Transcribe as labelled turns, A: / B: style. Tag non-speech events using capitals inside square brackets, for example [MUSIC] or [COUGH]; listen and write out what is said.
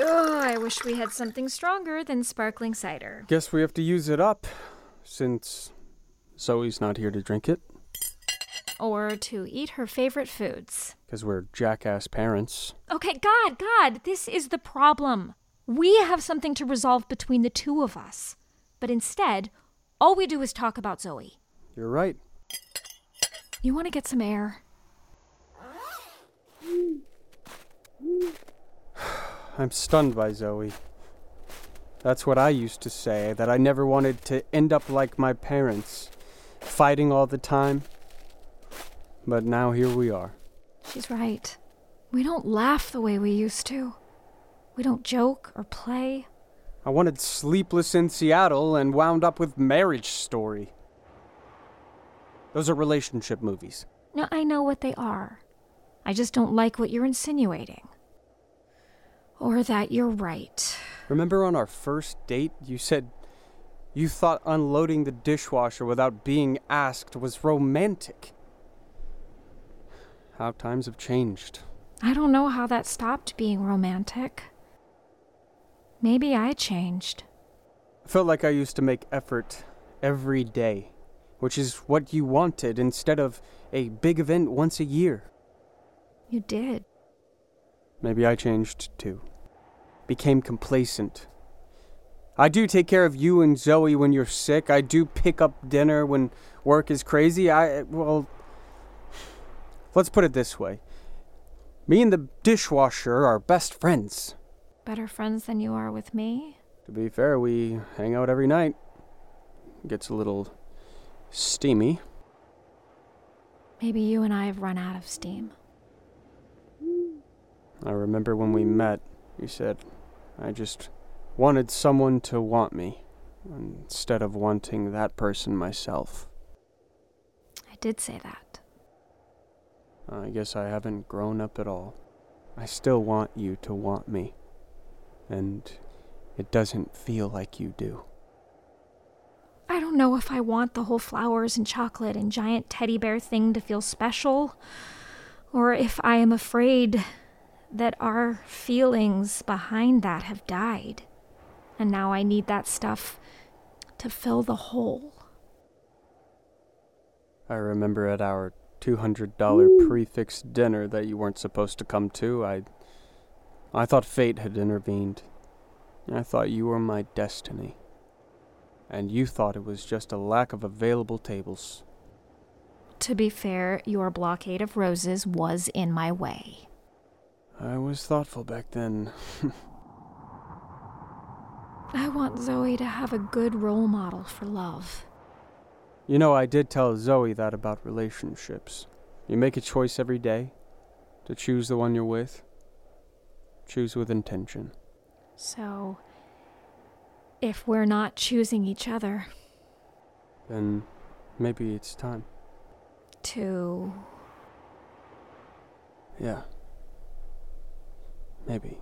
A: Ugh, I wish we had something stronger than sparkling cider.
B: Guess we have to use it up, since Zoe's not here to drink it.
A: Or to eat her favorite foods.
B: Because we're jackass parents.
A: Okay, God, God, this is the problem. We have something to resolve between the two of us. But instead, all we do is talk about Zoe.
B: You're right.
A: You want to get some air? [SIGHS]
B: I'm stunned by Zoe. That's what I used to say, that I never wanted to end up like my parents, fighting all the time. But now here we are.
A: She's right. We don't laugh the way we used to. We don't joke or play.
B: I wanted Sleepless in Seattle and wound up with Marriage Story. Those are relationship movies.
A: No, I know what they are. I just don't like what you're insinuating. Or that you're right.
B: Remember on our first date, you said you thought unloading the dishwasher without being asked was romantic. How times have changed.
A: I don't know how that stopped being romantic. Maybe I changed.
B: I felt like I used to make effort every day, which is what you wanted instead of a big event once a year.
A: You did.
B: Maybe I changed too. Became complacent. I do take care of you and Zoe when you're sick. I do pick up dinner when work is crazy. I, well, let's put it this way me and the dishwasher are best friends.
A: Better friends than you are with me?
B: To be fair, we hang out every night. Gets a little steamy.
A: Maybe you and I have run out of steam.
B: I remember when we met, you said, I just wanted someone to want me instead of wanting that person myself.
A: I did say that.
B: I guess I haven't grown up at all. I still want you to want me. And it doesn't feel like you do.
A: I don't know if I want the whole flowers and chocolate and giant teddy bear thing to feel special, or if I am afraid that our feelings behind that have died. And now I need that stuff to fill the hole.
B: I remember at our $200 prix fixe dinner that you weren't supposed to come to, I I thought fate had intervened. I thought you were my destiny. And you thought it was just a lack of available tables.
A: To be fair, your blockade of roses was in my way.
B: I was thoughtful back then. [LAUGHS]
A: I want Zoe to have a good role model for love.
B: You know, I did tell Zoe that about relationships. You make a choice every day to choose the one you're with. Choose with intention.
A: So, if we're not choosing each other,
B: then maybe it's time.
A: To.
B: Yeah. Maybe.